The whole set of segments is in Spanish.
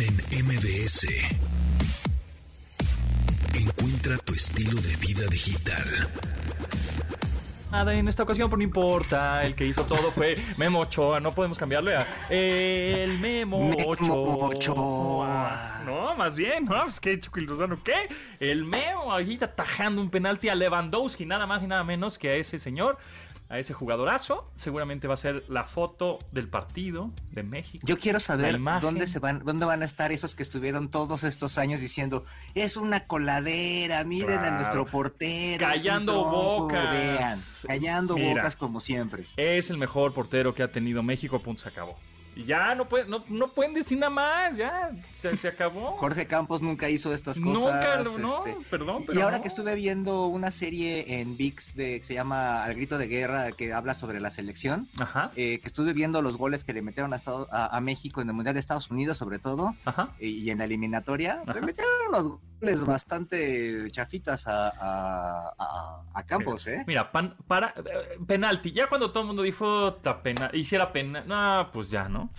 en MBS. Encuentra tu estilo de vida digital. Nada en esta ocasión, pero no importa. El que hizo todo fue Memo Ochoa. No podemos cambiarle a el Memo, Memo Ochoa. Ochoa. No, más bien, ¿no? Pues qué Chuquilosano, ¿qué? El Memo ahí atajando un penalti a Lewandowski, nada más y nada menos que a ese señor, a ese jugadorazo. Seguramente va a ser la foto del partido de México. Yo quiero saber dónde se van, dónde van a estar esos que estuvieron todos estos años diciendo es una coladera, miren a nuestro portero, Callando tronco", bocas. vean, callando Mira. bocas como siempre. Es el mejor portero que ha tenido México, punto, se acabó. Y ya no, puede, no, no pueden decir nada más, ya se, se acabó. Jorge Campos nunca hizo estas cosas. Nunca, no, este, perdón, y pero ahora no. que estuve viendo una serie en VIX de, que se llama Al Grito de Guerra, que habla sobre la selección, Ajá, eh, que estuve viendo los goles que le metieron a, Estado- a- a México en el Mundial de Estados Unidos, sobre todo, ajá. y, y en la eliminatoria, Ajá. le metieron unos goles bastante chafitas a, a- a- a Campos, ¿eh? Mira, pan- para, eh, penalti. Ya cuando todo el mundo dijo "Ta pena, hiciera pena, no, pues ya, ¿no?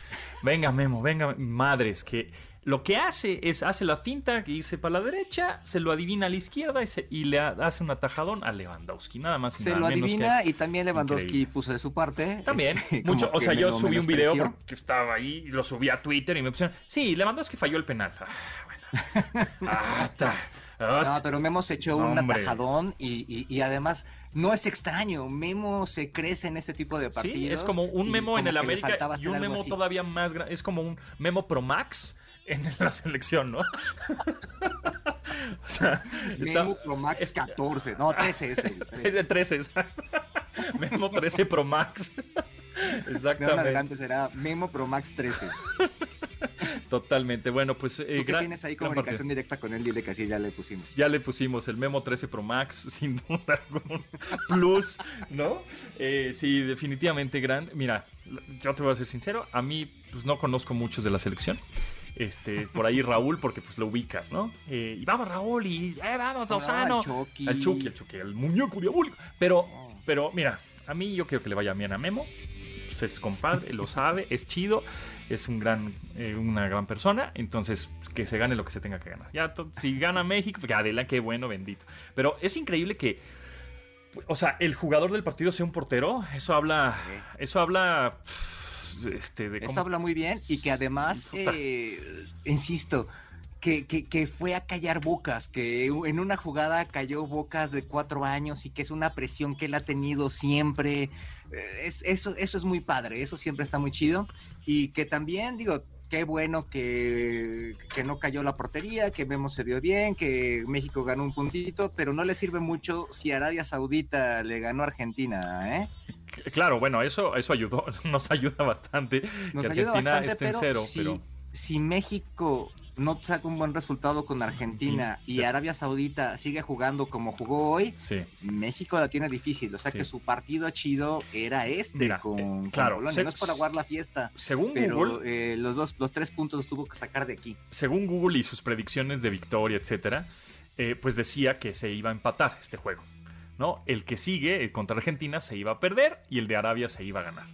Venga, Memo, venga, madres, que lo que hace es hace la finta, que irse para la derecha, se lo adivina a la izquierda y, se- y le ha- hace un atajadón a Lewandowski, nada más y Se nada lo menos que- adivina y también Lewandowski Increíble. puso de su parte. También, este, mucho, como o sea, que yo subí un video porque estaba ahí y lo subí a Twitter y me pusieron, sí, Lewandowski falló el penal. Ah, ta, No, pero Memo se echó un atajadón y, y- y además no es extraño. Memo se crece en este tipo de partidos. Sí, es como un memo en como el que le América y un memo todavía más grande. Es como un memo Pro Max en la selección, ¿no? o sea, está- Memo Pro Max está- 14, no, 13 es el. es 13. de 13, exacto. Memo 13 Pro Max. De en Exactamente. adelante será Memo Pro Max 13. Totalmente. Bueno, pues. eh, Tú gran- tienes ahí comunicación directa con él, dile que así ya le pusimos. Ya le pusimos el Memo 13 Pro Max, sin duda algún plus, ¿no? Eh, sí, definitivamente gran. Mira, yo te voy a ser sincero, a mí pues no conozco muchos de la selección. Este, por ahí Raúl, porque pues lo ubicas, ¿no? Eh, y vamos Raúl, y eh, vamos Lozano. Chucky. Al Chucky, al Chucky, al muñeco diabólico. Pero, pero mira, a mí yo quiero que le vaya bien a Memo. Pues es compadre, lo sabe, es chido, es un gran, eh, una gran persona. Entonces, que se gane lo que se tenga que ganar. Ya, si gana México, pues adelante, qué bueno, bendito. Pero es increíble que, o sea, el jugador del partido sea un portero. Eso habla, eso habla, este, de Eso habla muy bien y que además, eh, insisto, que, que, que fue a callar bocas, que en una jugada cayó bocas de cuatro años y que es una presión que él ha tenido siempre. Eh, Es, eso, eso es muy padre, eso siempre está muy chido. Y que también, digo, qué bueno que, que no cayó la portería, que Memo se vio bien, que México ganó un puntito, pero no le sirve mucho si Arabia Saudita le ganó a Argentina, ¿eh? Claro, bueno, eso, eso ayudó, nos ayuda bastante. Nos que ayuda Argentina bastante, esté en cero, pero si México no saca un buen resultado con Argentina y Arabia Saudita sigue jugando como jugó hoy, sí. México la tiene difícil. O sea Sí. que su partido chido era este Mira, con, eh, con claro, Polonia. se- No es para aguar la fiesta, Según pero Google, eh, los dos, los tres puntos los tuvo que sacar de aquí. según Google y sus predicciones de victoria, etcétera, eh, pues decía que se iba a empatar este juego. ¿no? El que sigue, el contra Argentina, se iba a perder y el de Arabia se iba a ganar.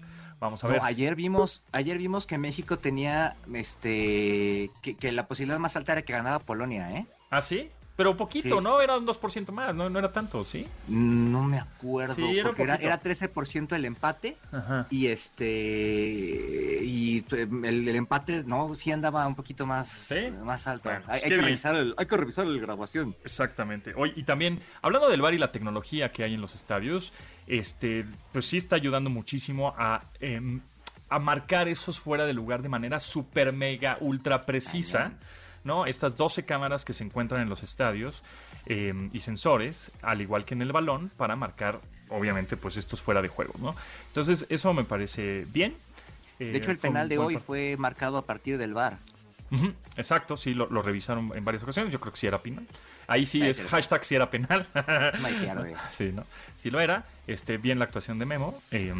Vamos a No, ver. ayer vimos, ayer vimos que México tenía, este, que, que la posibilidad más alta era que ganara Polonia, ¿eh? ¿Ah, sí? Pero poquito, Sí. ¿no? Era un 2% más, no, no era tanto, ¿sí? No me acuerdo, Sí, era porque era, era 13% el empate Ajá. y este y el, el empate no sí andaba un poquito más ¿Sí? más alto. Bueno, hay, es hay que que vi- revisar el, hay que revisar el grabación. Exactamente. Oye, y también, hablando del bar y la tecnología que hay en los estadios, este, pues sí está ayudando muchísimo a, em, a marcar esos fuera de lugar de manera súper mega ultra precisa. ¿No? Estas 12 cámaras que se encuentran en los estadios em, y sensores, al igual que en el balón, para marcar, obviamente, pues estos fuera de juego, ¿no? Entonces, eso me parece bien. Eh, De hecho el penal de hoy fue marcado a partir del VAR. Exacto, sí, lo, lo revisaron en varias ocasiones. Yo creo que sí era penal. Ahí sí es hashtag sí era penal. Sí, ¿no? Sí lo era. Este, bien la actuación de Memo. eh,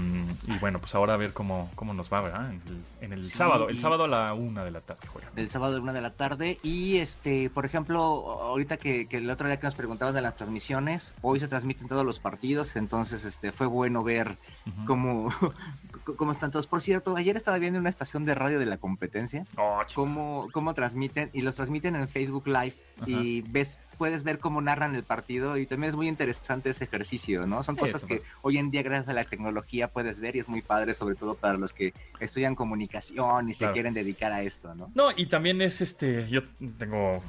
y bueno, pues ahora a ver cómo, cómo nos va, ¿verdad? En el, en el Sí, sábado. El sábado a la una de la tarde juega. Del sábado a una de la tarde. Y este, por ejemplo, ahorita que, que el otro día que nos preguntaban de las transmisiones, hoy se transmiten todos los partidos, entonces este fue bueno ver cómo, ¿Cómo están todos? Por cierto, ayer estaba viendo una estación de radio de la competencia. Oh, cómo, cómo transmiten y los transmiten en Facebook Live y ves puedes ver cómo narran el partido y también es muy interesante ese ejercicio, ¿no? Son cosas que hoy en día gracias a la tecnología puedes ver y es muy padre sobre todo para los que estudian comunicación y se quieren dedicar a esto, ¿no? No, y también es este, yo tengo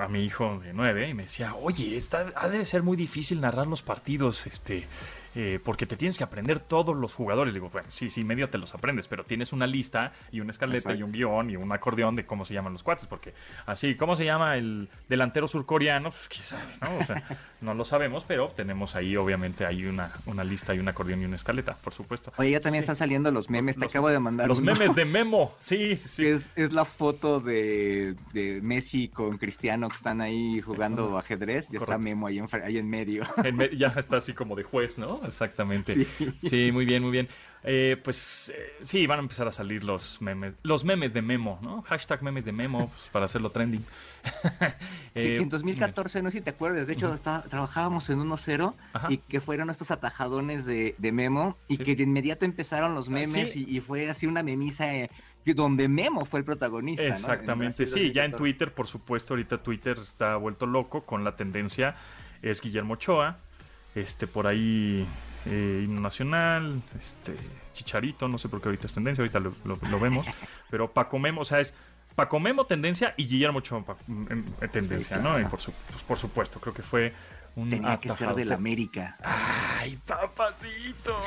a, mi hijo de nueve y me decía, oye, está, ha de ser muy difícil narrar los partidos, este, eh, porque te tienes que aprender todos los jugadores. Digo, bueno, sí, sí, medio te los aprendes, pero tienes una lista y una escaleta y un guion y un acordeón de cómo se llaman los cuates, porque así, ¿cómo se llama el delantero surcoreano? Pues quién sabe, ¿no? O sea, no lo sabemos, pero tenemos ahí, obviamente, hay una, una lista y un acordeón y una escaleta, por supuesto. Oye, ya también están saliendo los memes, te acabo de mandar. Los memes de Memo, sí, sí, sí. Es, es la foto de, de, Messi con Cristiano que están ahí jugando ajedrez, ya está Memo ahí en, ahí en medio. ya está así como de juez, ¿no? Exactamente. Sí, muy bien, muy bien. Eh, pues eh, sí, van a empezar a salir los memes, los memes de Memo, ¿no? Hashtag memes de Memo pues, para hacerlo trending. eh, que en 2014, no sé si te acuerdas, de hecho trabajábamos en 1-0 y que fueron estos atajadones de, Memo y que de inmediato empezaron los ah, memes y, fue así una memisa eh, donde Memo fue el protagonista. Exactamente, sí, ya en Twitter, por supuesto, ahorita Twitter está vuelto loco con la tendencia, es Guillermo Ochoa, este por ahí eh, himno nacional, este Chicharito, no sé por qué ahorita es tendencia, ahorita lo, vemos, pero Paco Memo, o sea, es Paco Memo tendencia y Guillermo Ochoa en, tendencia, ¿no? Y por, su, pues, por supuesto, creo que fue un Tenía que ser del América. ¡Ay, papacito!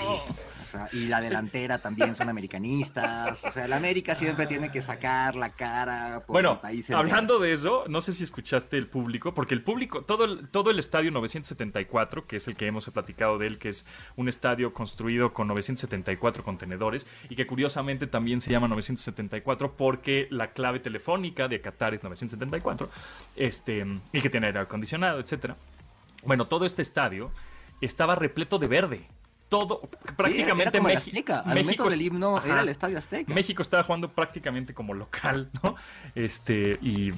y la delantera también son americanistas. O sea, el América siempre tiene que sacar la cara por bueno, Hablando de eso, no sé si escuchaste el público, porque el público, todo el, todo el estadio 974, que es el que hemos platicado de él, que es un estadio construido con 974 contenedores y que curiosamente también se llama 974 porque la clave telefónica de Qatar es 974, este, y que tiene aire acondicionado, etcétera. Bueno, todo este estadio estaba repleto de verde todo, prácticamente México. del himno era el Estadio Azteca. México estaba jugando prácticamente como local, ¿no? Este, y,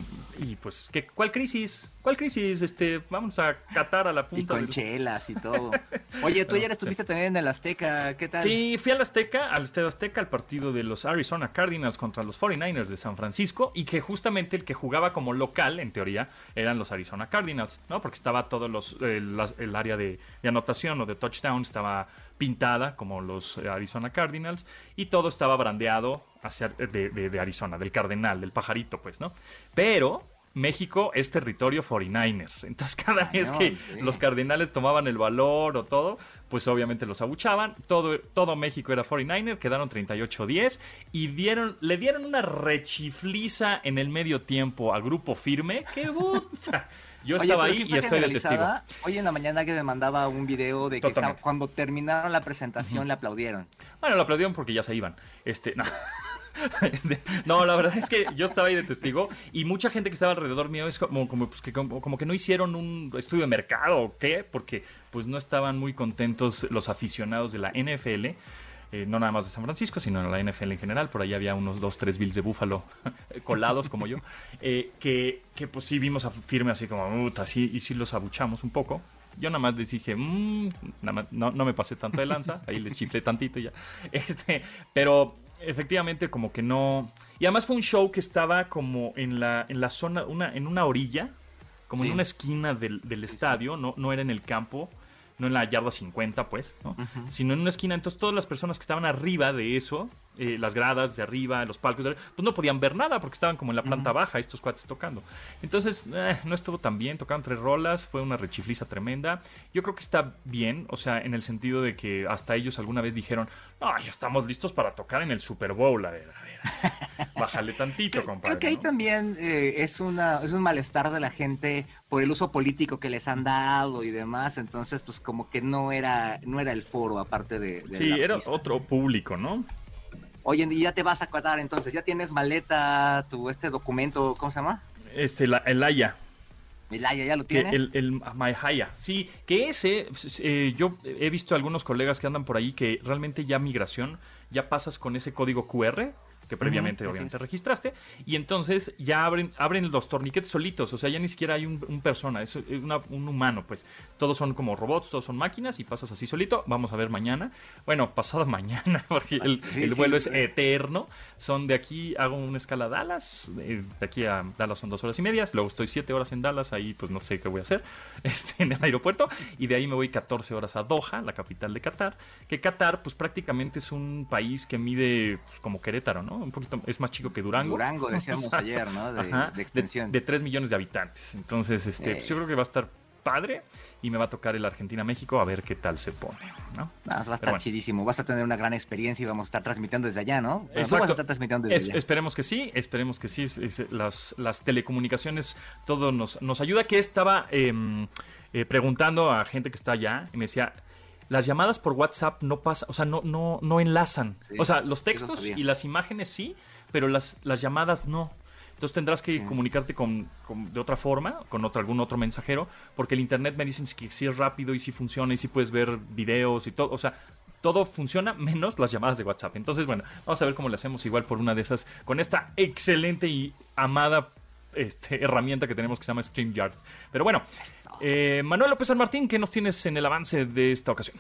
pues, ¿qué, ¿cuál crisis? ¿Cuál crisis? Este, vamos a catar a la punta. Y con chelas y todo. Oye, tú ayer estuviste también en el Azteca, ¿qué tal? Sí, fui al Azteca, al Estadio Azteca, al partido de los Arizona Cardinals contra los 49ers de San Francisco, y que justamente el que jugaba como local, en teoría, eran los Arizona Cardinals, ¿no? Porque estaba todo los, el, área de, de anotación o de touchdown, estaba pintada como los eh, Arizona Cardinals y todo estaba brandeado hacia, de, de, Arizona, del Cardenal, del pajarito, pues, ¿no? Pero México es territorio 49ers. Entonces, cada vez que los Cardenales tomaban el valor o todo, pues obviamente los abuchaban. Todo, todo México era 49er, quedaron 38-10 y dieron, le dieron una rechifliza en el medio tiempo al grupo firme. ¡Qué puta! Yo estaba ahí y estoy de testigo. Hoy en la mañana que me mandaba un video de que cuando terminaron la presentación le aplaudieron. Bueno, le aplaudieron porque ya se iban. Este, no. Este, no, la verdad es que yo estaba ahí de testigo y mucha gente que estaba alrededor mío es como, como, pues, que, como, que no hicieron un estudio de mercado o qué, porque pues no estaban muy contentos los aficionados de la NFL eh, no nada más de San Francisco, sino en la NFL en general. Por ahí había unos dos, tres Bills de Búfalo colados como yo, eh, que, que, pues sí vimos a firme así como, así, y sí los abuchamos un poco. Yo nada más les dije, mmm, nada no, no, me pasé tanto de lanza, ahí les chiflé tantito y ya. Este, pero efectivamente como que no... Y además fue un show que estaba como en la, en la zona, una, en una orilla, como en una esquina del, del estadio, no, no era en el campo no en la yarda 50, pues, ¿no? sino en una esquina. Entonces, todas las personas que estaban arriba de eso, eh, las gradas de arriba, los palcos, pues no podían ver nada porque estaban como en la planta baja estos cuates tocando. Entonces, eh, no estuvo tan bien, tocaron tres rolas, fue una rechifliza tremenda. Yo creo que está bien, o sea, en el sentido de que hasta ellos alguna vez dijeron, no, ya estamos listos para tocar en el Super Bowl, a ver, a ver, bájale tantito, compadre. Creo que ahí también eh, es, una, es un malestar de la gente por el uso político que les han dado y demás, entonces pues como que no era, no era el foro aparte de... sí, era otro público, ¿no? Oye, y ya te vas a cuadrar entonces, ya tienes maleta, tu este documento, ¿cómo se llama? Este, la, el AYA. El AYA, ¿ya lo tienes? el, el Haya, sí, que ese, eh, yo he visto algunos colegas que andan por ahí que realmente ya migración, ya pasas con ese código QR que previamente así obviamente registraste, y entonces ya abren, abren los torniquetes solitos, o sea, ya ni siquiera hay un, un persona, es una- un humano, pues todos son como robots, todos son máquinas y pasas así solito, vamos a ver mañana, bueno, pasado mañana, porque el, Sí, el sí, vuelo es sí. eterno, son de aquí, hago una escala a Dallas, de aquí a Dallas son dos horas y medias, luego estoy siete horas en Dallas, ahí pues no sé qué voy a hacer este, en el aeropuerto, y de ahí me voy 14 horas a Doha, la capital de Qatar, que Qatar pues prácticamente es un país que mide pues, como Querétaro, ¿no? Un poquito, es más chico que Durango. Durango, decíamos Exacto. ayer, ¿no? De, Ajá, de extensión. De, 3 millones de habitantes. Entonces, este, Eh. pues, yo creo que va a estar padre y me va a tocar el Argentina-México a ver qué tal se pone, ¿no? Ah, va a estar bueno. chidísimo. Vas a tener una gran experiencia y vamos a estar transmitiendo desde allá, ¿no? Bueno, Exacto. vas a estar transmitiendo desde Es- allá. esperemos que sí, esperemos que sí. Es- es- las, las telecomunicaciones, todo nos, nos ayuda. Que estaba em, eh, preguntando a gente que está allá y me decía, las llamadas por WhatsApp no pasan, o sea, no, no, no enlazan. Sí, o sea, los textos y las imágenes sí, pero las, las llamadas no. Entonces tendrás que Sí. comunicarte con, con- de otra forma, con otro, algún otro mensajero, porque el internet me dicen que sí es rápido y sí funciona y sí puedes ver videos y todo. O sea, todo funciona menos las llamadas de WhatsApp. Entonces, bueno, vamos a ver cómo le hacemos igual por una de esas, con esta excelente y amada este, herramienta que tenemos que se llama StreamYard. Pero bueno, eh, Manuel López San Martín, ¿qué nos tienes en el avance de esta ocasión?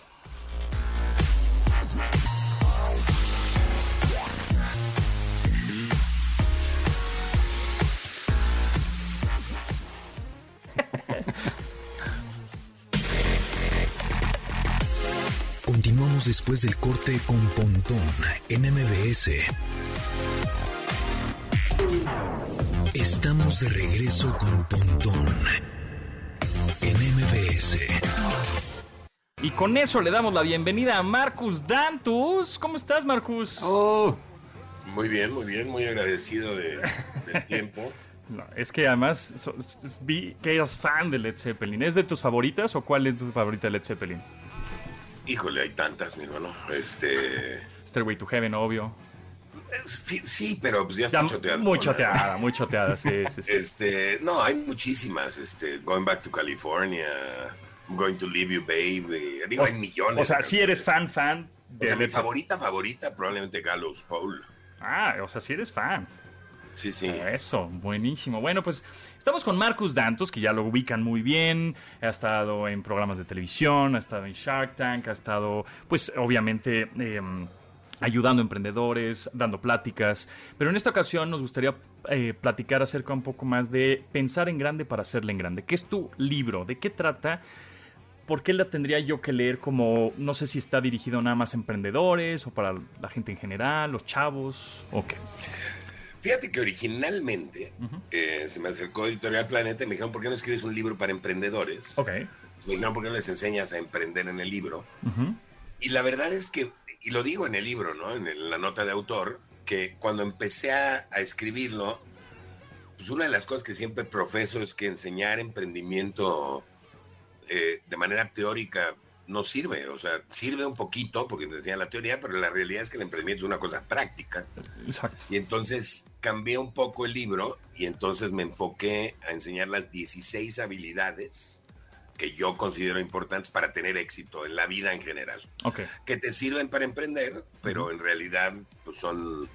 Continuamos después del corte con Pontón en MBS. Estamos de regreso con Pontón en MBS. Y con eso le damos la bienvenida a Marcus Dantus. ¿Cómo estás, Marcus? ¡Oh! Muy bien, muy bien, muy agradecido de, del tiempo. No, es que además so- vi que eras fan de Led Zeppelin. ¿Es de tus favoritas o cuál es tu favorita de Led Zeppelin? Híjole, hay tantas, mi hermano. Este. Stairway to Heaven, obvio. Sí, sí, pero pues ya Ya, está choteado. muy ¿no? choteada, muy choteada, sí, sí, sí. Este, no, hay muchísimas. Este, Going Back to California, I'm Going to Leave You, Baby. Digo, hay millones. O sea, si eres canciones. fan, fan O de sea, mi favorita, favorita, probablemente Gallows Paul. Ah, o sea, si eres fan. Sí, sí. Eso, buenísimo. Bueno, pues estamos con Marcus Dantos, que ya lo ubican muy bien. Ha estado en programas de televisión, ha estado en Shark Tank, ha estado, pues, obviamente, em, ayudando a emprendedores, dando pláticas. Pero en esta ocasión nos gustaría eh, platicar acerca un poco más de pensar en grande para hacerle en grande. ¿Qué es tu libro? ¿De qué trata? ¿Por qué la tendría yo que leer como, no sé si está dirigido nada más a emprendedores o para la gente en general, los chavos o qué? Fíjate que originalmente eh, se me acercó Editorial Planeta y me dijeron, ¿por qué no escribes un libro para emprendedores? Ok. Me dijeron, ¿por qué no les enseñas a emprender en el libro? Y la verdad es que, y lo digo en el libro, ¿no? En, el- la nota de autor, que cuando empecé a, a escribirlo, pues una de las cosas que siempre profeso es que enseñar emprendimiento eh, de manera teórica no sirve. O sea, sirve un poquito porque te enseña la teoría, pero la realidad es que el emprendimiento es una cosa práctica. Exacto. Y entonces cambié un poco el libro y entonces me enfoqué a enseñar las 16 habilidades que yo considero importantes para tener éxito en la vida en general que te sirven para emprender, pero en realidad pues son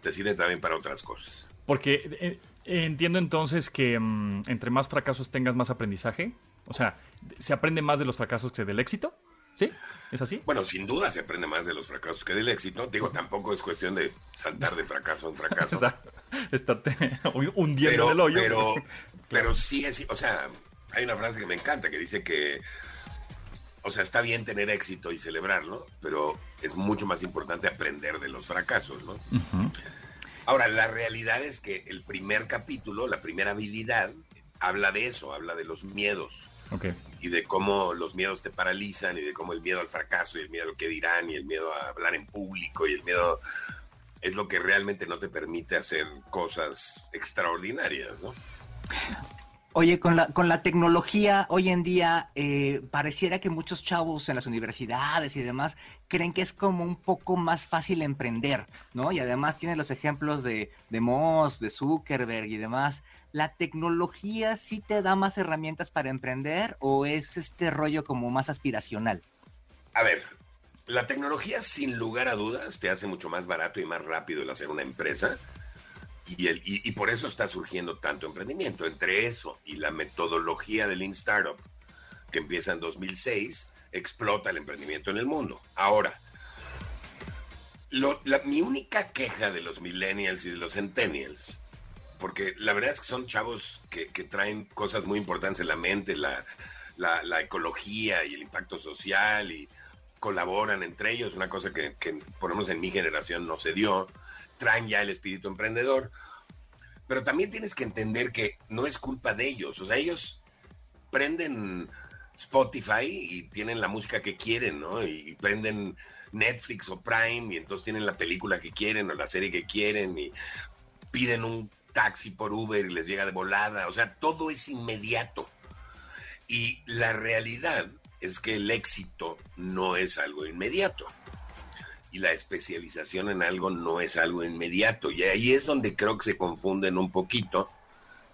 te sirven también para otras cosas. Porque eh, eh, entiendo entonces que mm, entre más fracasos tengas, más aprendizaje. O sea, ¿se aprende más de los fracasos que del éxito? ¿Sí? ¿Es así? Bueno, sin duda se aprende más de los fracasos que del éxito. Digo, tampoco es cuestión de saltar de fracaso en fracaso. Estarte hundiendo pero, del hoyo. pero, pero sí es, o sea, hay una frase que me encanta que dice que, o sea, está bien tener éxito y celebrarlo, pero es mucho más importante aprender de los fracasos, ¿no? Ahora, la realidad es que el primer capítulo, la primera habilidad, habla de eso, habla de los miedos Ok. y de cómo los miedos te paralizan y de cómo el miedo al fracaso y el miedo al que dirán y el miedo a hablar en público y el miedo es lo que realmente no te permite hacer cosas extraordinarias, ¿no? Oye, con la, con la tecnología hoy en día, eh, pareciera que muchos chavos en las universidades y demás creen que es como un poco más fácil emprender, ¿no? Y además tienen los ejemplos de, de Moss, de Zuckerberg y demás. ¿La tecnología sí te da más herramientas para emprender o es este rollo como más aspiracional? A ver, la tecnología, sin lugar a dudas, te hace mucho más barato y más rápido el hacer una empresa. Y, el, y, por eso está surgiendo tanto emprendimiento. Entre eso y la metodología del Lean Startup, que empieza en 2006, explota el emprendimiento en el mundo. Ahora, mi única queja de los millennials y de los centennials, porque la verdad es que son chavos que, traen cosas muy importantes en la mente, la, la, ecología y el impacto social y colaboran entre ellos, una cosa que, que por lo menos en mi generación no se dio, traen ya el espíritu emprendedor, pero también tienes que entender que no es culpa de ellos, o sea, ellos prenden Spotify y tienen la música que quieren, ¿no? Y, prenden Netflix o Prime y entonces tienen la película que quieren o la serie que quieren y piden un taxi por Uber y les llega de volada, o sea, todo es inmediato. Y la realidad es que el éxito no es algo inmediato. Y la especialización en algo no es algo inmediato. Y ahí es donde creo que se confunden un poquito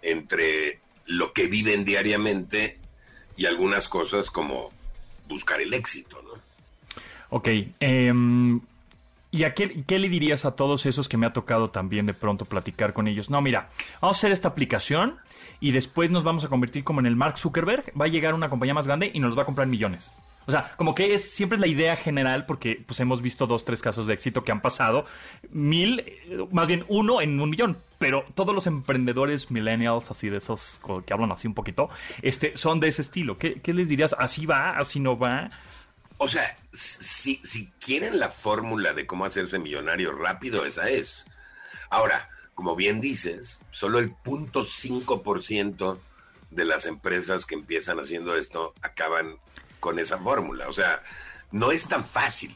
entre lo que viven diariamente y algunas cosas como buscar el éxito, ¿no? Ok. Em, ¿Y a qué, qué, le dirías a todos esos que me ha tocado también de pronto platicar con ellos? No, mira, vamos a hacer esta aplicación y después nos vamos a convertir como en el Mark Zuckerberg, va a llegar una compañía más grande y nos va a comprar millones. O sea, como que es siempre es la idea general, porque pues hemos visto dos, tres casos de éxito que han pasado, mil, más bien uno en un millón. Pero todos los emprendedores millennials, así de esos que hablan así un poquito, este, son de ese estilo. ¿Qué, qué les dirías? ¿Así va? ¿Así no va? O sea, si, si quieren la fórmula de cómo hacerse millonario rápido, esa es. Ahora, como bien dices, solo el 0.5% de las empresas que empiezan haciendo esto acaban con esa fórmula. O sea, no es tan fácil.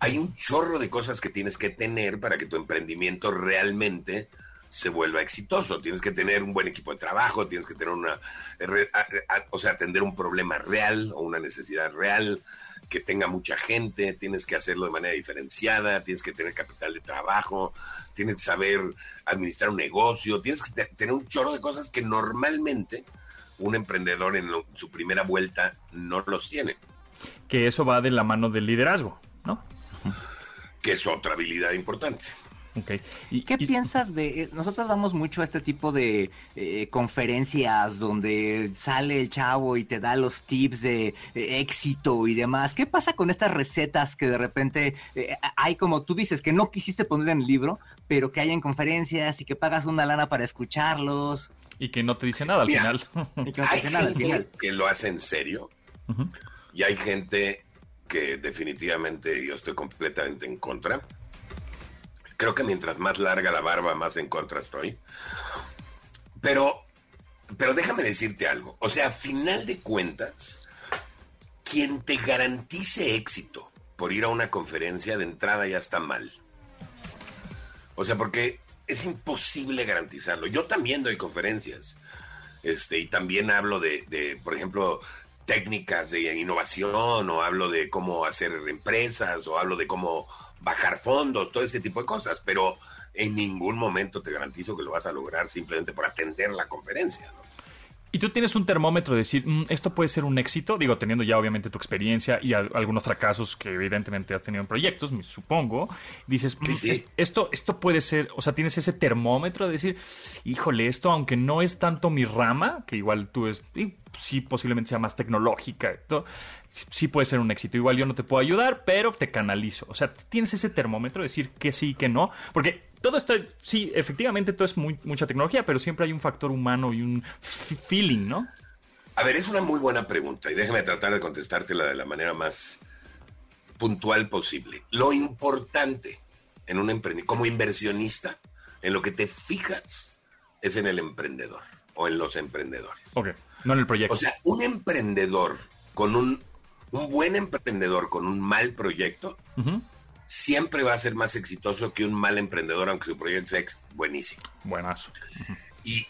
Hay un chorro de cosas que tienes que tener para que tu emprendimiento realmente se vuelva exitoso. Tienes que tener un buen equipo de trabajo, tienes que tener una, o sea, atender un problema real o una necesidad real, que tenga mucha gente, tienes que hacerlo de manera diferenciada, tienes que tener capital de trabajo, tienes que saber administrar un negocio, tienes que tener un chorro de cosas que normalmente un emprendedor en su primera vuelta no los tiene. Que eso va de la mano del liderazgo, ¿no? Que es otra habilidad importante. ¿Y, ¿Qué piensas de.? Eh, nosotros vamos mucho a este tipo de eh, conferencias donde sale el chavo y te da los tips de eh, éxito y demás. ¿Qué pasa con estas recetas que de repente hay, como tú dices, que no quisiste poner en el libro, pero que hay en conferencias y que pagas una lana para escucharlos? Y que no te dice nada al final. Y que no te dice nada al final. Que lo hace en serio. Y hay gente que definitivamente yo estoy completamente en contra Creo que mientras más larga la barba, más en contra estoy. Pero, pero déjame decirte algo. O sea, a final de cuentas, quien te garantice éxito por ir a una conferencia de entrada ya está mal. O sea, porque es imposible garantizarlo. Yo también doy conferencias. Este, y también hablo de, de, por ejemplo, técnicas de innovación, o hablo de cómo hacer empresas, o hablo de cómo bajar fondos, todo ese tipo de cosas, pero en ningún momento te garantizo que lo vas a lograr simplemente por atender la conferencia. ¿no? Y tú tienes un termómetro de decir, mm, esto puede ser un éxito, digo, teniendo ya obviamente tu experiencia y algunos fracasos que evidentemente has tenido en proyectos, me supongo, dices, mm, esto, esto puede ser, o sea, tienes ese termómetro de decir, híjole, esto aunque no es tanto mi rama, que igual tú es, sí posiblemente sea más tecnológica, sí puede ser un éxito. Igual yo no te puedo ayudar, pero te canalizo. O sea, tienes ese termómetro de decir que sí, que no, porque todo esto, sí, efectivamente todo es muy, mucha tecnología, pero siempre hay un factor humano y un feeling, ¿no? A ver, es una muy buena pregunta y déjame tratar de contestártela de la manera más puntual posible. Lo importante en un emprendedor, como inversionista, en lo que te fijas es en el emprendedor o en los emprendedores. Ok, no en el proyecto. O sea, un emprendedor con un, un buen emprendedor con un mal proyecto, siempre va a ser más exitoso que un mal emprendedor, aunque su proyecto sea buenísimo. Buenazo. Y,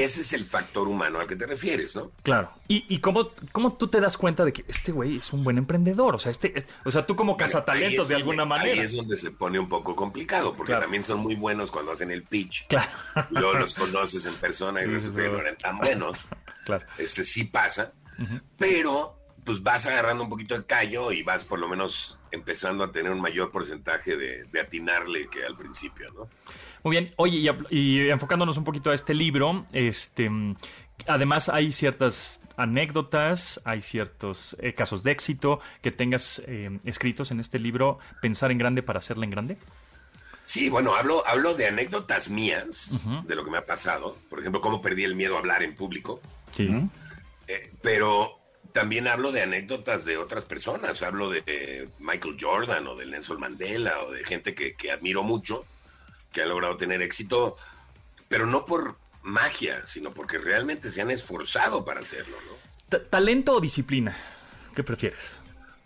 ese es el factor humano al que te refieres, ¿no? Claro. ¿Y, y cómo, cómo, tú te das cuenta de que este güey es un buen emprendedor? O sea, este, o sea tú como cazatalentos de alguna manera. Ahí es donde se pone un poco complicado, porque también son muy buenos cuando hacen el pitch. Claro. Luego los conoces en persona y resulta que no eran tan buenos. Claro. Este sí pasa. Pero pues vas agarrando un poquito de callo y vas por lo menos empezando a tener un mayor porcentaje de, de atinarle que al principio, ¿no? Muy bien, oye, y, enfocándonos un poquito a este libro, este, además hay ciertas anécdotas, hay ciertos eh, casos de éxito que tengas eh, escritos en este libro, Pensar en grande para hacerla en grande. Sí, bueno, hablo, hablo de anécdotas mías, de lo que me ha pasado. Por ejemplo, cómo perdí el miedo a hablar en público. Sí. Eh, pero también hablo de anécdotas de otras personas. Hablo de Michael Jordan o de Nelson Mandela o de gente que, que admiro mucho, que ha logrado tener éxito, pero no por magia, sino porque realmente se han esforzado para hacerlo, ¿no? Ta- ¿Talento o disciplina? ¿Qué prefieres?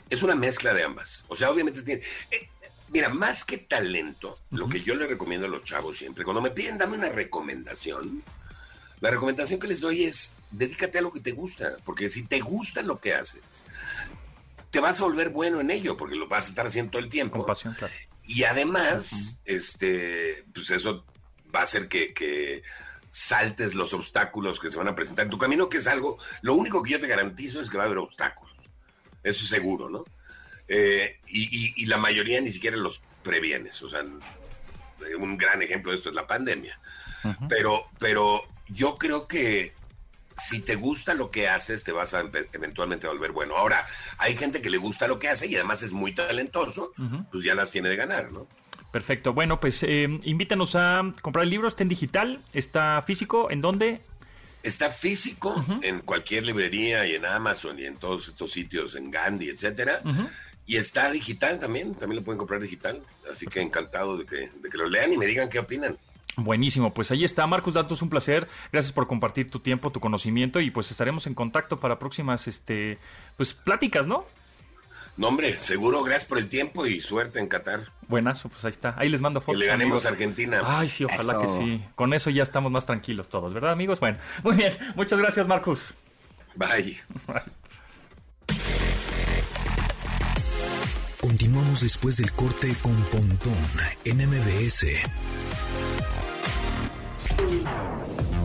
Es una mezcla de ambas. O sea, obviamente tiene... eh, mira, más que talento, lo que yo le recomiendo a los chavos siempre, cuando me piden dame una recomendación, la recomendación que les doy es dedícate a lo que te gusta, porque si te gusta lo que haces, te vas a volver bueno en ello, porque lo vas a estar haciendo todo el tiempo. Con pasión, claro. Y además, este, pues eso va a hacer que, que saltes los obstáculos que se van a presentar en tu camino, que es algo, lo único que yo te garantizo es que va a haber obstáculos. Eso es seguro, ¿no? Eh, y, y- y la mayoría ni siquiera los previenes. O sea, un gran ejemplo de esto es la pandemia. Pero, pero yo creo que si te gusta lo que haces, te vas a eventualmente volver bueno. Ahora, hay gente que le gusta lo que hace y además es muy talentoso, pues ya las tiene de ganar, ¿no? Perfecto. Bueno, pues eh, invítanos a comprar el libro. Está en digital, está físico. ¿En dónde? Está físico en cualquier librería y en Amazon y en todos estos sitios, en Gandhi, etcétera. Y está digital también, también lo pueden comprar digital. Así que encantado de que, de que lo lean y me digan qué opinan. Buenísimo, pues ahí está. Marcus Datos, un placer. Gracias por compartir tu tiempo, tu conocimiento y pues estaremos en contacto para próximas este pues pláticas, ¿no? No, hombre, seguro, gracias por el tiempo y suerte en Qatar. Buenazo, pues ahí está. Ahí les mando Que fotos. le ganemos amigos. a Argentina. Ay, sí, ojalá Eso. que sí. Con eso ya estamos más tranquilos todos, ¿verdad, amigos? Bueno, muy bien. Muchas gracias, Marcus. Bye. Continuamos después del corte con Pontón en MBS.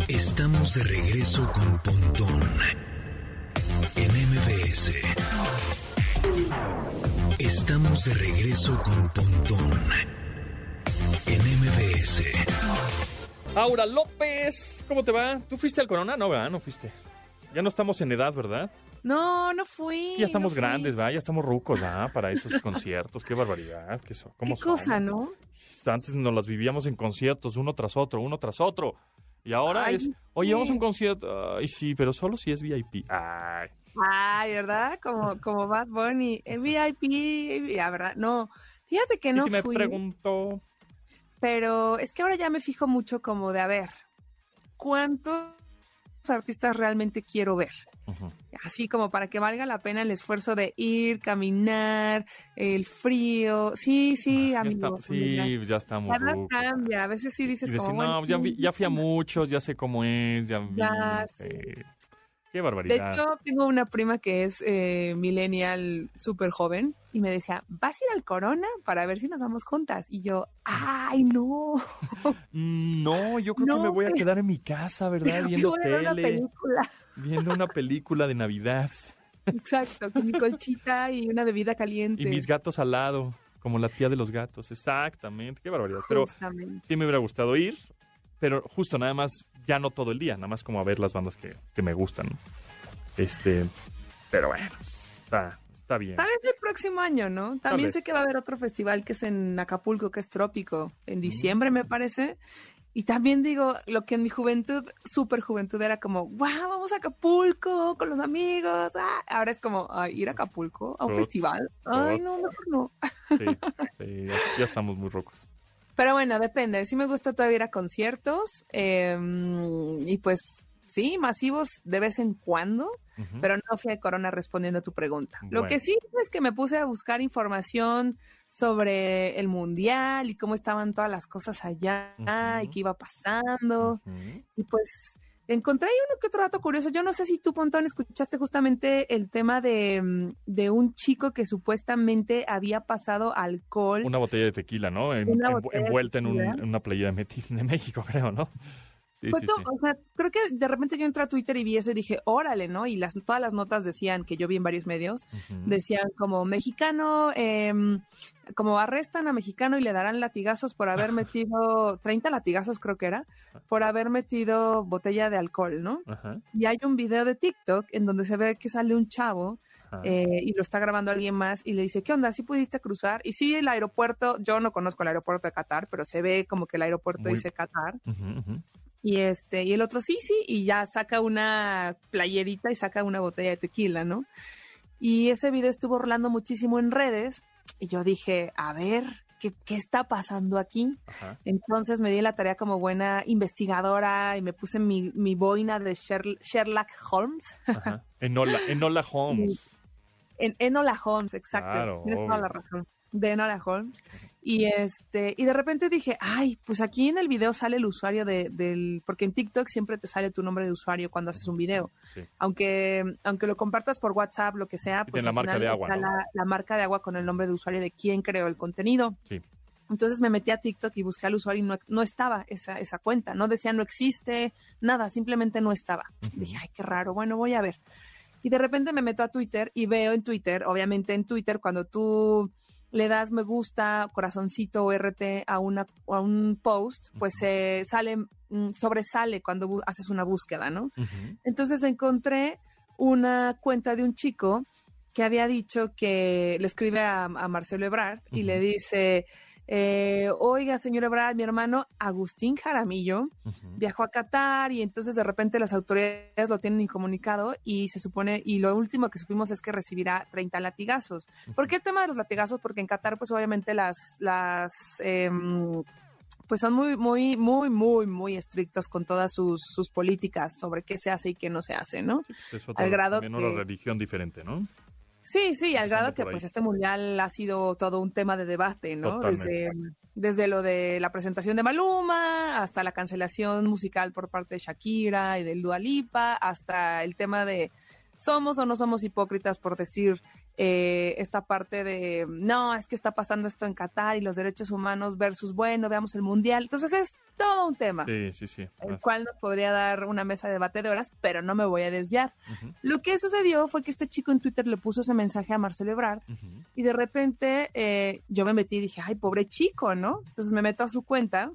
Estamos de regreso con Pontón en MBS. Estamos de regreso con Pontón en MBS. Aura López, ¿cómo te va? ¿Tú fuiste al Corona? No, ¿verdad? No fuiste. Ya no estamos en edad, ¿verdad? No, no fui. Ya estamos no fui. grandes, ¿verdad? Ya estamos rucos, ¿verdad? Para esos conciertos. Qué barbaridad. ¿Qué, so- cómo Qué cosa? ¿no? Antes nos las vivíamos en conciertos, uno tras otro, uno tras otro. Y ahora Ay, es, oye, vamos a un concierto. Ay, sí, pero solo si es VIP. Ay. Ay, ¿verdad? Como, como Bad Bunny. En VIP, la verdad. No, fíjate que no y que me fui. preguntó. Pero es que ahora ya me fijo mucho como de, a ver, ¿cuántos artistas realmente quiero ver? Así como para que valga la pena el esfuerzo de ir, caminar, el frío. Sí, sí, Ya amigo. está- sí, ya estamos La verdad rucos. cambia. A veces sí Y dices decir, como, bueno, no, ya, vi- ya fui a sí". muchos, ya sé cómo es, ya vi. Ya, sí. sí. Qué De barbaridad. hecho, tengo una prima que es eh, millennial súper joven y me decía, ¿vas a ir al Corona para ver si nos vamos juntas? Y yo, ¡ay, no! Mm, No, yo creo que me voy a quedar en mi casa, ¿verdad? Viendo voy a ver una tele, película. Viendo una película de Navidad Exacto, con mi colchita y una bebida caliente. y mis gatos al lado, como la tía de los gatos. Exactamente, qué barbaridad. Pero Justamente. sí me hubiera gustado ir, pero justo nada más, ya no todo el día, nada más como a ver las bandas que, que me gustan. Este, pero bueno, está, está bien. Tal vez el próximo año, ¿no? También sé que va a haber otro festival que es en Acapulco, que es trópico, en diciembre me parece. Y también digo, lo que en mi juventud, súper juventud, era como, wow, vamos a Acapulco con los amigos. ah". Ahora es como, "Ay, ir a Acapulco a un festival. Ay, no, mejor no. Sí, sí, ya, ya estamos muy rocos. Pero bueno, depende. Sí me gusta todavía ir a conciertos. eh, y pues sí, masivos de vez en cuando. Pero no fui a Corona respondiendo a tu pregunta. Lo que sí es que me puse a buscar información sobre el mundial y cómo estaban todas las cosas allá y qué iba pasando. Y pues encontré ahí uno que otro dato curioso. Yo no sé si tú, Pontón, escuchaste justamente el tema de, mm, de un chico que supuestamente había pasado alcohol. Una botella de tequila, ¿no? En- envuelta en, un- tequila. en una de, Meti- de México, creo, ¿no? Sí, Fue sí. O sea, creo que de repente yo entré a Twitter y vi eso y dije, órale, ¿no? Y las, todas las notas decían, que yo vi en varios medios, decían como mexicano, em, como arrestan a mexicano y le darán latigazos por haber metido, 30 latigazos creo que era, por haber metido botella de alcohol, ¿no? Y hay un video de TikTok en donde se ve que sale un chavo eh, y lo está grabando alguien más y le dice, ¿qué onda? ¿Sí pudiste cruzar? Y sí, el aeropuerto, yo no conozco el aeropuerto de Qatar, pero se ve como que el aeropuerto Muy- dice Qatar. Ujú. Y este, y el otro sí, sí, y ya saca una playerita y saca una botella de tequila, ¿no? Y ese video estuvo rolando muchísimo en redes y yo dije, a ver, ¿qué, qué está pasando aquí? Ajá. Entonces me di la tarea como buena investigadora y me puse mi, mi boina de Sher- Sherlock Holmes. Ajá. Enola, Enola Holmes. En Enola Holmes, exacto. Claro, Tienes toda la razón. De Enola Holmes. Y este, y de repente dije, ay, pues aquí en el video sale el usuario de, del, porque en TikTok siempre te sale tu nombre de usuario cuando haces un video. Sí. Aunque, aunque lo compartas por WhatsApp, lo que sea, pues la al marca final de agua, está ¿no? la, la marca de agua con el nombre de usuario de quién creó el contenido. Sí. Entonces me metí a TikTok y busqué al usuario y no, no estaba esa, esa cuenta. No decía no existe, nada, simplemente no estaba. Dije, ay, qué raro, bueno, voy a ver. Y de repente me meto a Twitter y veo en Twitter, obviamente en Twitter, cuando tú le das me gusta, corazoncito o RT a, una, a un post, pues se sale, mm, sobresale cuando haces una búsqueda, ¿no? Entonces encontré una cuenta de un chico que había dicho que le escribe a, a Marcelo Ebrard y le dice, eh, oiga, señor Ebrard, mi hermano Agustín Jaramillo viajó a Qatar y entonces de repente las autoridades lo tienen incomunicado y se supone, y lo último que supimos es que recibirá 30 latigazos. ¿Por qué el tema de los latigazos? Porque en Qatar pues obviamente las, las em, pues son muy, muy, muy, muy, muy estrictos con todas sus, sus políticas sobre qué se hace y qué no se hace, ¿no? Es otra, Al grado también que- religión diferente, ¿no? Sí, sí, al grado que pues este mundial ha sido todo un tema de debate, ¿no? Desde, desde lo de la presentación de Maluma hasta la cancelación musical por parte de Shakira y del Dua Lipa, hasta el tema de somos o no somos hipócritas por decir eh, esta parte de no, es que está pasando esto en Qatar y los derechos humanos versus bueno, veamos el mundial. Entonces es todo un tema, Sí, sí, sí. el cual nos podría dar una mesa de debate de horas, pero no me voy a desviar. Lo que sucedió fue que este chico en Twitter le puso ese mensaje a Marcelo Ebrard y de repente eh, yo me metí y dije, ay, pobre chico, ¿no? Entonces me meto a su cuenta.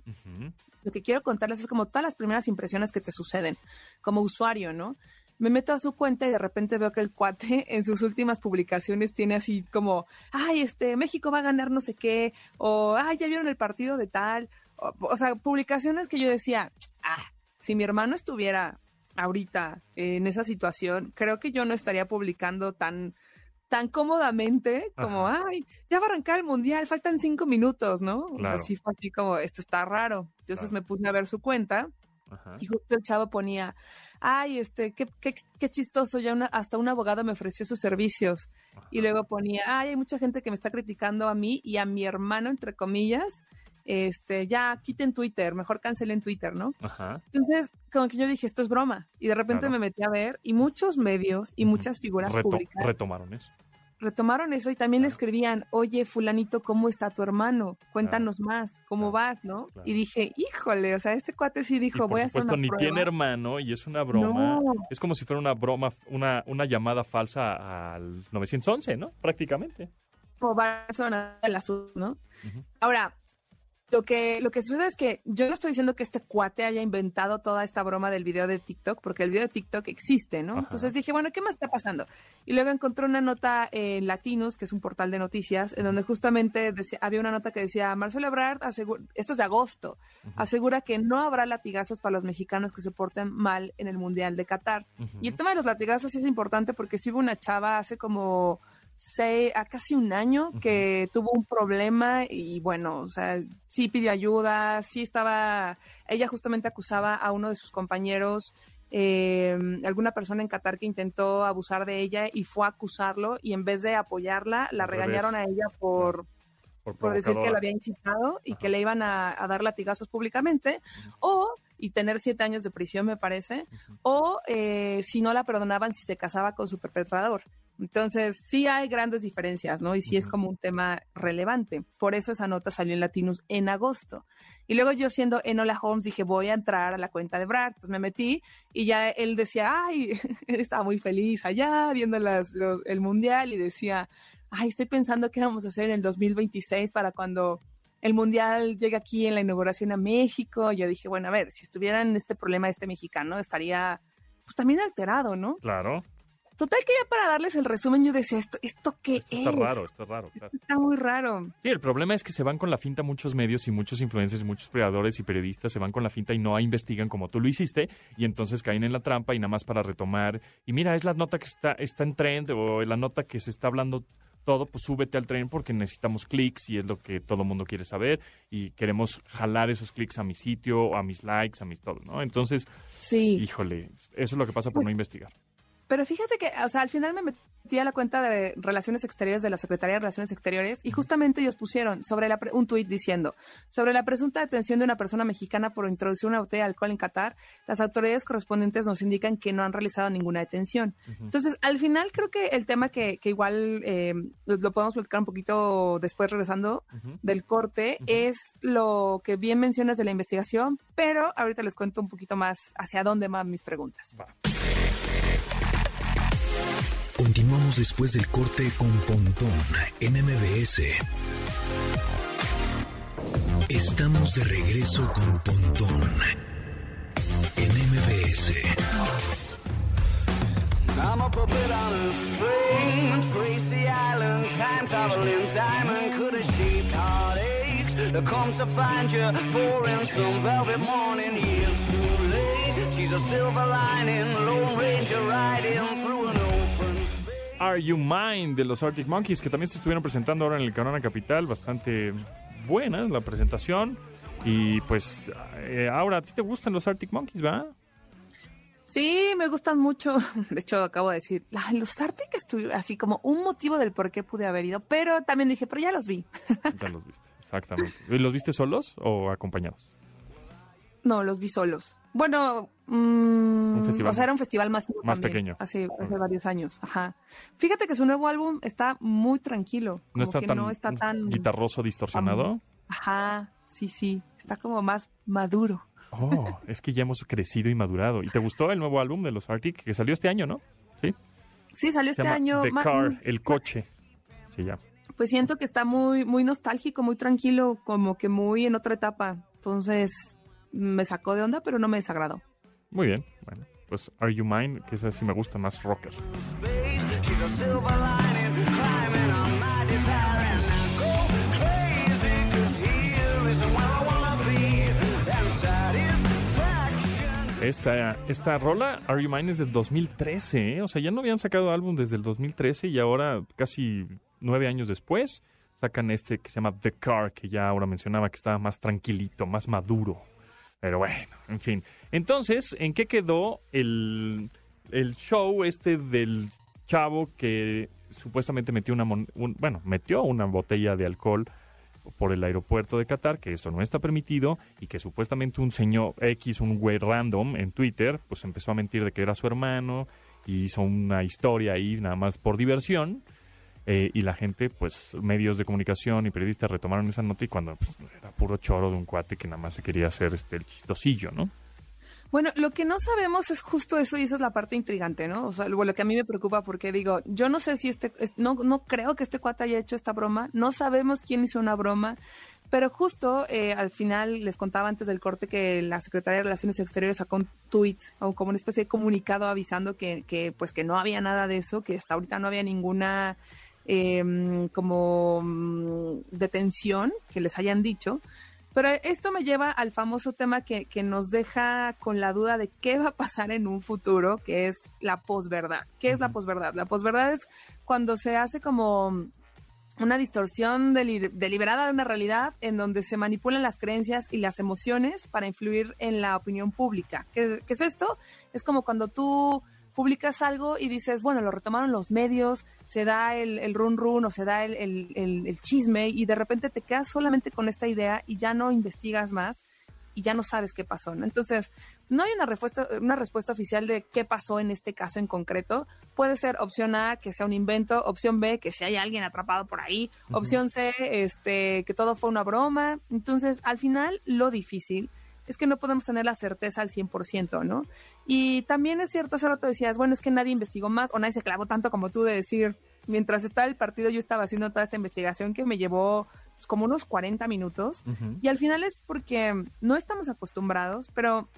Lo que quiero contarles es como todas las primeras impresiones que te suceden como usuario, ¿no? Me meto a su cuenta y de repente veo que el cuate en sus últimas publicaciones tiene así como, ay, este, México va a ganar no sé qué, o, ay, ya vieron el partido de tal. O, o sea, publicaciones que yo decía, ah, si mi hermano estuviera ahorita en esa situación, creo que yo no estaría publicando tan tan cómodamente como, ay, ya va a arrancar el mundial, faltan cinco minutos, ¿no? O sea, sí fue así como, esto está raro. Entonces Claro. me puse a ver su cuenta Ajá. y justo el chavo ponía, ay, este, qué, qué, qué chistoso, ya una, hasta un abogado me ofreció sus servicios. Y luego ponía, ay, hay mucha gente que me está criticando a mí y a mi hermano, entre comillas, este, ya quiten Twitter, mejor cancelen Twitter, ¿no? Ajá. Entonces, como que yo dije, esto es broma. Y de repente Claro. me metí a ver y muchos medios y muchas figuras Reto- públicas retomaron eso. Retomaron eso y también le escribían, oye, fulanito, ¿cómo está tu hermano? Cuéntanos más, ¿cómo Claro. vas, no? Y dije, híjole, o sea, este cuate sí dijo, voy a hacer una ni prueba. tiene hermano y es una broma. No. Es como si fuera una broma, una, una llamada falsa al 911, ¿no? Prácticamente. o personas del asunto, ¿no? Ahora, lo que, lo que sucede es que yo no estoy diciendo que este cuate haya inventado toda esta broma del video de TikTok, porque el video de TikTok existe, ¿no? Ajá. Entonces dije, bueno, ¿qué más está pasando? Y luego encontré una nota en Latinos, que es un portal de noticias, en donde justamente decía- había una nota que decía, Marcelo Ebrard, asegura, esto es de agosto, asegura que no habrá latigazos para los mexicanos que se porten mal en el Mundial de Qatar. Y el tema de los latigazos sí es importante porque sí hubo una chava hace como seis, a casi un año que tuvo un problema y bueno, o sea, sí pidió ayuda, sí estaba, ella justamente acusaba a uno de sus compañeros, eh, alguna persona en Qatar que intentó abusar de ella y fue a acusarlo y en vez de apoyarla, la Al regañaron revés. a ella por por decir que lo había incitado y Ajá. que le iban a, a dar latigazos públicamente, o y tener siete años de prisión, me parece, o eh, si no la perdonaban si se casaba con su perpetrador. Entonces, sí hay grandes diferencias, ¿no? Y sí es como un tema relevante. Por eso esa nota salió en Latinus en agosto. Y luego yo siendo Enola Holmes dije, voy a entrar a la cuenta de Brad. Entonces me metí y ya él decía, ay, él estaba muy feliz allá viendo las, los- el mundial y decía, ay, estoy pensando qué vamos a hacer en el 2026 para cuando el mundial llegue aquí en la inauguración a México. Yo dije, bueno, a ver, si estuviera en este problema este mexicano, estaría pues también alterado, ¿no? Claro. Total que ya para darles el resumen yo decía, ¿esto, esto qué Esto es? está raro, está raro. claro. Esto está muy raro. Sí, el problema es que se van con la finta muchos medios y muchos influencers, y muchos creadores y periodistas se van con la finta y no investigan como tú lo hiciste y entonces caen en la trampa y nada más para retomar. Y mira, es la nota que está, está en trend o la nota que se está hablando todo, pues súbete al tren porque necesitamos clics y es lo que todo mundo quiere saber y queremos jalar esos clics a mi sitio, a mis likes, a mis todo, ¿no? Entonces, Sí. híjole, eso es lo que pasa por no investigar. Pero fíjate que, o sea, al final me metí a la cuenta de Relaciones Exteriores de la Secretaría de Relaciones Exteriores y justamente ellos pusieron sobre la pre- un tuit diciendo, sobre la presunta detención de una persona mexicana por introducir una botella de alcohol en Qatar, las autoridades correspondientes nos indican que no han realizado ninguna detención. Entonces, al final creo que el tema que, que igual eh, lo, podemos platicar un poquito después regresando del corte es lo que bien mencionas de la investigación, pero ahorita les cuento un poquito más hacia dónde van mis preguntas. Va. Continuamos después del corte con Pontón en MBS. Estamos de regreso con Pontón en MBS. I'm a puppet on a string, Tracy Island, time traveling diamond could have shaped heartaches. To come to find you for in some velvet morning, years too late. She's a silver lining, Lone Ranger riding Are You Mine de los Arctic Monkeys, que también se estuvieron presentando ahora en el Canona Capital, bastante buena la presentación. Y pues, eh, ahora, ¿a ti te gustan los Arctic Monkeys, va? Sí, me gustan mucho. De hecho, acabo de decir, "Ay, los Arctic estuvieron así como un motivo del por qué pude haber ido, pero también dije, pero ya los vi. Ya los viste, exactamente. ¿Y ¿Los viste solos o acompañados? No, los vi solos. Bueno, mm, festival o sea, era un festival más, más también, pequeño. Hace, hace varios años. Ajá. Fíjate que su nuevo álbum está muy tranquilo. ¿No como está que tan, no está tan guitarroso, distorsionado? Ajá, sí, sí. Está como más maduro. Oh, es que ya hemos crecido y madurado. ¿Y te gustó el nuevo álbum de los Arctic que salió este año, no? Sí. Sí, salió Se este llama año. The Car, el coche. Se llama. Pues siento que está muy, muy nostálgico, muy tranquilo, como que muy en otra etapa. Entonces, me sacó de onda, pero no me desagradó. Muy bien. Bueno, pues Are You Mine, que esa sí me gusta más rocker. Esta, esta rola, Are You Mine, es del 2013, ¿eh? O sea, ya no habían sacado álbum desde el 2013 y ahora, casi nueve años después, sacan este que se llama The Car, que ya ahora mencionaba que estaba más tranquilito, más maduro. Pero bueno, en fin. Entonces, ¿en qué quedó el, el show este del chavo que supuestamente metió una, un- bueno, metió una botella de alcohol por el aeropuerto de Qatar, que eso no está permitido, y que supuestamente un señor X, un güey random en Twitter, pues empezó a mentir de que era su hermano, y hizo una historia ahí nada más por diversión, eh, y la gente, pues medios de comunicación y periodistas retomaron esa nota y cuando pues, era puro choro de un cuate que nada más se quería hacer este, el chistosillo, ¿no? Bueno, lo que no sabemos es justo eso y esa es la parte intrigante, ¿no? O sea, lo, que a mí me preocupa porque digo, yo no sé si este, es- no, no creo que este cuate haya hecho esta broma, no sabemos quién hizo una broma, pero justo eh, al final les contaba antes del corte que la Secretaría de Relaciones Exteriores sacó un tweet o como una especie de comunicado avisando que, que pues que no había nada de eso, que hasta ahorita no había ninguna eh, como mm, detención que les hayan dicho. Pero esto me lleva al famoso tema que, que nos deja con la duda de qué va a pasar en un futuro, que es la posverdad. ¿Qué es la posverdad? La posverdad es cuando se hace como una distorsión deli- deliberada de una realidad en donde se manipulan las creencias y las emociones para influir en la opinión pública. ¿Qué, qué es esto? Es como cuando tú publicas algo y dices, bueno, lo retomaron los medios, se da el, el run run o se da el, el- el- el chisme y de repente te quedas solamente con esta idea y ya no investigas más y ya no sabes qué pasó, ¿no? Entonces, no hay una respuesta, una respuesta oficial de qué pasó en este caso en concreto. Puede ser opción A, que sea un invento, opción B, que si hay alguien atrapado por ahí, opción C, este, que todo fue una broma. Entonces, al final, lo difícil es que no podemos tener la certeza al 100%, ¿no? Y también es cierto, hace rato decías, bueno, es que nadie investigó más o nadie se clavó tanto como tú de decir, mientras estaba el partido yo estaba haciendo toda esta investigación que me llevó pues, como unos 40 minutos. Y al final es porque no estamos acostumbrados, pero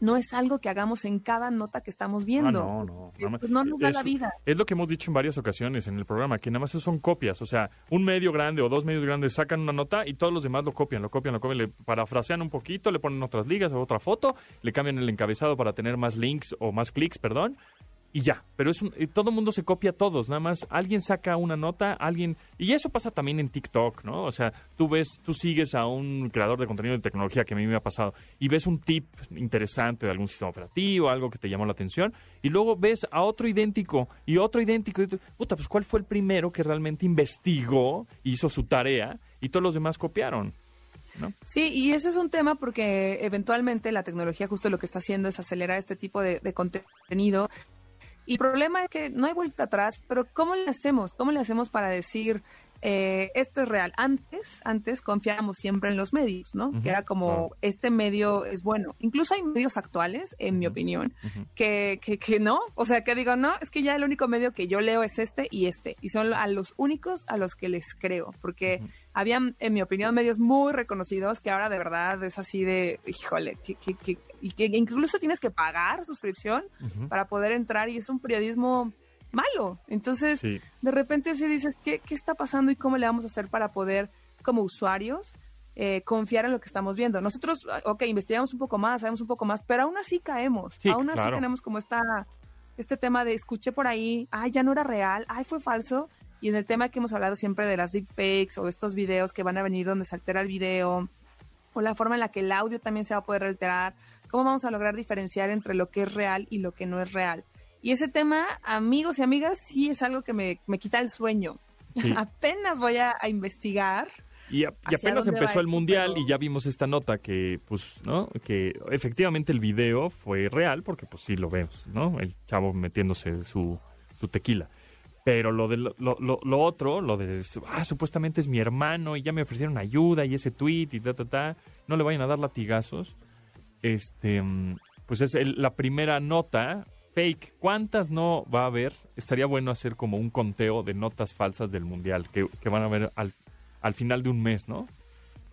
no es algo que hagamos en cada nota que estamos Ah, viendo. no, no. porque, nada más- pues, no nos da es- la vida. Es lo que hemos dicho en varias ocasiones en el programa, que nada más son copias. O sea, un medio grande o dos medios grandes sacan una nota y todos los demás lo copian, lo copian, lo copian, le parafrasean un poquito, le ponen otras ligas o otra foto, le cambian el encabezado para tener más links o más clics, perdón. Y ya, pero es un, todo mundo se copia todos, nada más alguien saca una nota, alguien... Y eso pasa también en TikTok, ¿no? O sea, tú ves, tú sigues a un creador de contenido de tecnología que a mí me ha pasado y ves un tip interesante de algún sistema operativo, algo que te llamó la atención, y luego ves a otro idéntico y otro idéntico. Y tú, puta, pues ¿cuál fue el primero que realmente investigó, hizo su tarea y todos los demás copiaron? ¿no? Sí, y ese es un tema porque eventualmente la tecnología justo lo que está haciendo es acelerar este tipo de contenido. Y el problema es que no hay vuelta atrás, pero ¿cómo le hacemos? ¿Cómo le hacemos para decir eh, esto es real? Antes, antes confiábamos siempre en los medios, ¿no? Que era como claro. este medio es bueno. Incluso hay medios actuales, en mi Ujú, opinión, ujú. que, que, que no. O sea, que digo, no, es que ya el único medio que yo leo es este y este. Y son a los únicos a los que les creo. Porque. Habían, en mi opinión, medios muy reconocidos que ahora de verdad es así de, híjole, que, que, que- y que incluso tienes que pagar suscripción para poder entrar y es un periodismo malo. Entonces, Sí. de repente si dices, ¿qué, ¿qué está pasando y cómo le vamos a hacer para poder, como usuarios, eh, confiar en lo que estamos viendo? Nosotros, ok, investigamos un poco más, sabemos un poco más, pero aún así caemos. Sí, aún así tenemos como esta, este tema de escuché por ahí, ay, ya no era real, ay, fue falso. Y en el tema que hemos hablado siempre de las deepfakes o estos videos que van a venir donde se altera el video, o la forma en la que el audio también se va a poder alterar, cómo vamos a lograr diferenciar entre lo que es real y lo que no es real. Y ese tema, amigos y amigas, sí es algo que me, me quita el sueño. Sí. Apenas voy a, a investigar. Y, a- y ¿Hacia apenas empezó el mundial Pero- y ya vimos esta nota que, pues, ¿no? Que efectivamente el video fue real porque, pues, sí lo vemos, ¿no? El chavo metiéndose su, su tequila. Pero lo, de lo, lo, otro, lo de, ah, supuestamente es mi hermano y ya me ofrecieron ayuda y ese tweet y ta, ta, ta, no le vayan a dar latigazos. Este, pues es el- la primera nota fake. ¿Cuántas no va a haber? Estaría bueno hacer como un conteo de notas falsas del mundial que, que van a ver al, al final de un mes, ¿no?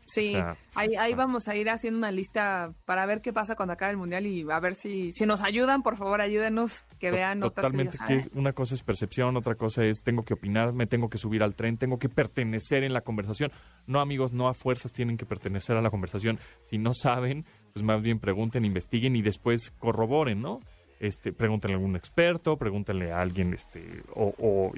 Sí, O sea, ahí, ahí ah. vamos a ir haciendo una lista para ver qué pasa cuando acabe el mundial y a ver si, si nos ayudan, por favor, ayúdenos, que vean que Totalmente. que "Ah, es- una cosa es percepción, otra cosa es tengo que opinar, me tengo que subir al tren, tengo que pertenecer en la conversación. No, amigos, no a fuerzas tienen que pertenecer a la conversación. Si no saben, pues más bien pregunten, investiguen y después corroboren, ¿no? Este, pregúntenle a algún experto, pregúntenle a alguien, este, o, o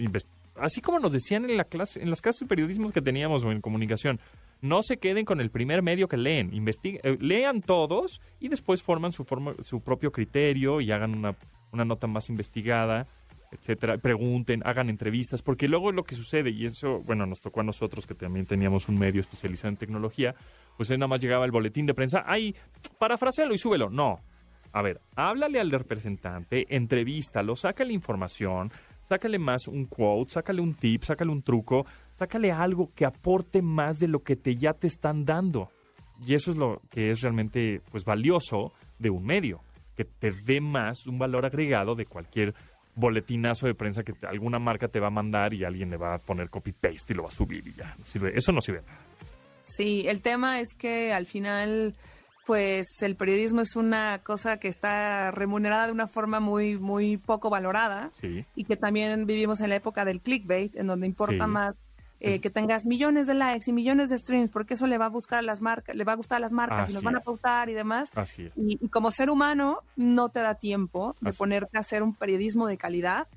así como nos decían en la clase, en las clases de periodismo que teníamos o en comunicación, no se queden con el primer medio que leen, investiguen, eh, lean todos y después forman su forma, su propio criterio y hagan una, nota más investigada, etcétera, pregunten, hagan entrevistas, porque luego lo que sucede, y eso, bueno, nos tocó a nosotros que también teníamos un medio especializado en tecnología, pues nada más llegaba el boletín de prensa, ay, parafrasealo y súbelo. No. A ver, háblale al representante, entrevístalo, sácale información, sácale más un quote, sácale un tip, sácale un truco, sácale algo que aporte más de lo que te ya te están dando. Y eso es lo que es realmente pues valioso de un medio, que te dé más un valor agregado de cualquier boletinazo de prensa que alguna marca te va a mandar y alguien le va a poner copy paste y lo va a subir y ya. eso no sirve. nada. Sí, el tema es que al final, pues el periodismo es una cosa que está remunerada de una forma muy, muy poco valorada Sí. y que también vivimos en la época del clickbait, en donde importa Sí. más eh, que tengas millones de likes y millones de streams, porque eso le va a buscar a las marcas, le va a gustar a las marcas y nos Así van a pautar y demás. Así es. Y, y como ser humano no te da tiempo de Así. ponerte a hacer un periodismo de calidad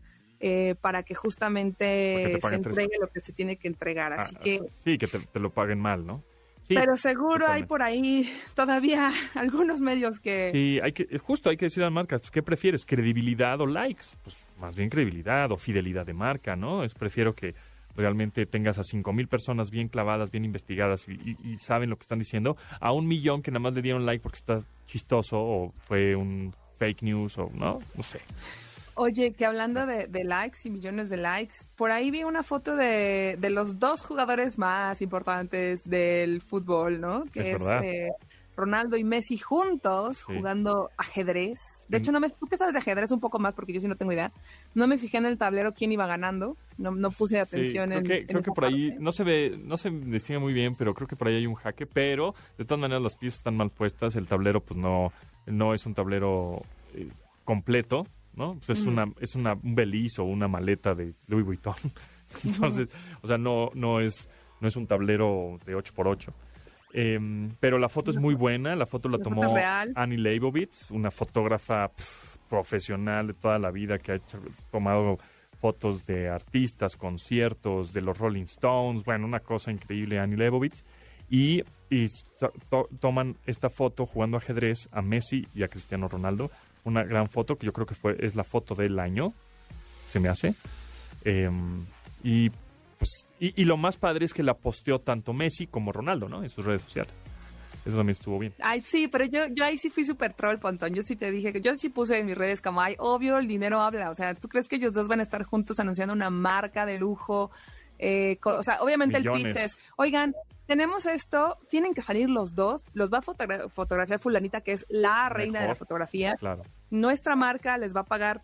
eh, para que justamente te se tres- entregue lo que se tiene que entregar. Así Ah, que sí, que te, te lo paguen mal, ¿no? Sí, pero seguro hay por ahí todavía algunos medios que... Sí, hay que, justo hay que decir a las marcas, pues, ¿qué prefieres? ¿Credibilidad o likes? Pues más bien credibilidad o fidelidad de marca, ¿no? Es prefiero que realmente tengas a 5.000 personas bien clavadas, bien investigadas y, y- y saben lo que están diciendo, a un millón que nada más le dieron like porque está chistoso o fue un fake news o no, no sé. Oye, que hablando de, de likes y millones de likes, por ahí vi una foto de, de los dos jugadores más importantes del fútbol, ¿no? Que Es es, verdad. eh, Ronaldo y Messi juntos Sí. jugando ajedrez. De hecho, no me, tú que sabes de ajedrez un poco más, porque yo sí no tengo idea. No me fijé en el tablero quién iba ganando. No, no puse Sí, atención creo en. que, en creo que por ahí no se ve, no se distingue muy bien, pero creo que por ahí hay un jaque, pero de todas maneras las piezas están mal puestas, el tablero pues no, no es un tablero eh, completo, ¿no? Pues es Ujú. una, es una, un beliz o una maleta de Louis Vuitton. Entonces, o sea, no, no es, no es un tablero de 8x8. Em, pero la foto es muy buena, la foto la, La foto tomó real. Annie Leibovitz, una fotógrafa pf, profesional de toda la vida que ha hecho- tomado fotos de artistas, conciertos, de los Rolling Stones, bueno, una cosa increíble, Annie Leibovitz. Y, y to- toman esta foto jugando ajedrez a Messi y a Cristiano Ronaldo. Una gran foto que yo creo que fue es la foto del año, se me hace. Em, y, pues, y, y lo más padre es que la posteó tanto Messi como Ronaldo, ¿no? En sus redes sociales. Eso también estuvo bien. Ay, sí, pero yo, yo ahí sí fui súper troll, Pontón. Yo sí te dije que yo sí puse en mis redes como, ay, obvio, el dinero habla. O sea, ¿tú crees que ellos dos van a estar juntos anunciando una marca de lujo? Eh, o sea, obviamente el pitch es, oigan, tenemos esto, tienen que salir los dos, los va a fotogra- fotografiar fulanita, que es la reina de la Mejor. fotografía. Claro. Nuestra marca les va a pagar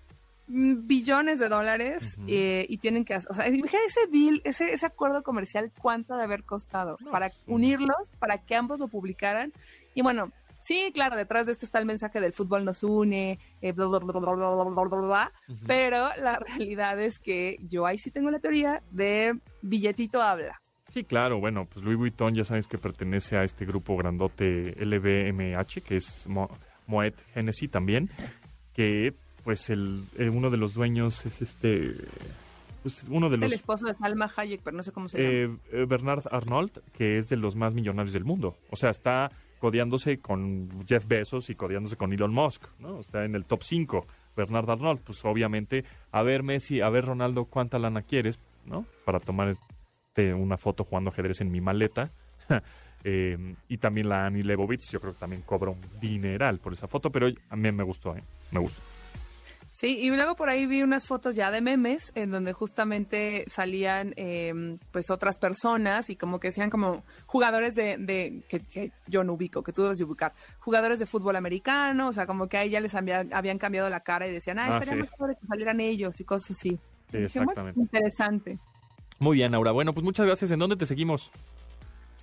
mm, billones de dólares Ujú. eh, y tienen que o sea, ese deal, ese, ese acuerdo comercial, cuánto de haber costado No, para pues, unirlos, para que ambos lo publicaran. Y bueno, sí, claro, detrás de esto está el mensaje del fútbol nos une, eh, bla, bla, bla, bla, bla, bla, bla, bla, bla, Ujú. pero la realidad es que yo ahí sí tengo la teoría de billetito habla. Sí, claro, bueno, pues Louis Vuitton ya sabes que pertenece a este grupo grandote LVMH, que es Mo- Moet Hennessy también, que pues el, eh, uno de los dueños es este, pues uno de Es el los, esposo de Salma Hayek, pero no sé cómo se llama. eh, eh, Bernard Arnault, que es de los más millonarios del mundo. O sea, está codeándose con Jeff Bezos y codeándose con Elon Musk, ¿no? Está en el top 5. Bernard Arnault, pues obviamente, a ver Messi, a ver Ronaldo, ¿cuánta lana quieres, ¿no? Para tomar este, una foto jugando ajedrez en mi maleta. Eh, y también la Annie Leibovitz, yo creo que también cobra un dineral por esa foto, pero a mí me gustó, ¿eh? Me gustó. Sí, y luego por ahí vi unas fotos ya de memes en donde justamente salían eh, pues otras personas y como que decían como jugadores de, de que, que yo no ubico, que tú debes de ubicar, jugadores de fútbol americano, o sea, como que a ella les habían, habían cambiado la cara y decían, ah, Ah, estaría sí. mejor que salieran ellos y cosas así. Sí, Dije, bueno, exactamente. interesante. Muy bien, Aura. Bueno, pues muchas gracias. ¿En dónde te seguimos?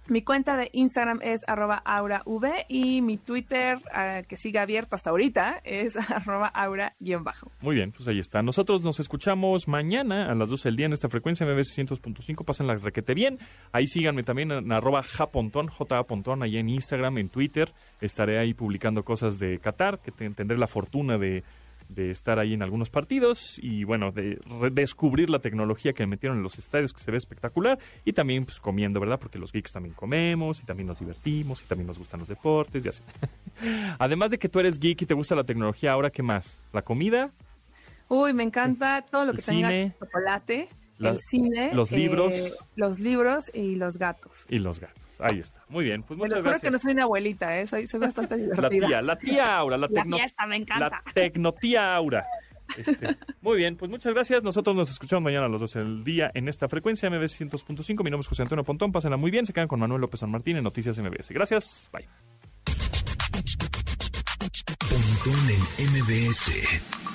Mi cuenta de Instagram es arroba aurav y mi Twitter, ah, que sigue abierto hasta ahorita, es arroba aura-bajo. Muy bien, pues ahí está. Nosotros nos escuchamos mañana a las 12 del día en esta frecuencia MBS 100.5. Pasen la requete bien. Ahí síganme también en arroba japontón, J Pontón, ahí en Instagram, en Twitter. Estaré ahí publicando cosas de Qatar, que te- tendré la fortuna de, de estar ahí en algunos partidos y bueno, de descubrir la tecnología que metieron en los estadios, que se ve espectacular. Y también pues comiendo, ¿verdad? Porque los geeks también comemos y también nos divertimos y también nos gustan los deportes y así. Además de que tú eres geek y te gusta la tecnología, ahora qué más? ¿La comida? Uy, me encanta todo lo que tenga cine. chocolate, La- el cine, los eh, libros. los libros y los gatos. Y los gatos. Ahí está. Muy bien, pues Me muchas lo juro gracias. que no soy una abuelita, ¿eh? soy, soy bastante La divertida. tía, la tía Aura, la, La tecno- fiesta me encanta. la tecnotía Aura. Este, muy bien, pues muchas gracias. Nosotros nos escuchamos mañana a las 12 del día en esta frecuencia MBS 100.5. Mi nombre es José Antonio Pontón. Pásenla muy bien. Se quedan con Manuel López San Martín en Noticias MBS. Gracias. Bye. Pontón en MBS.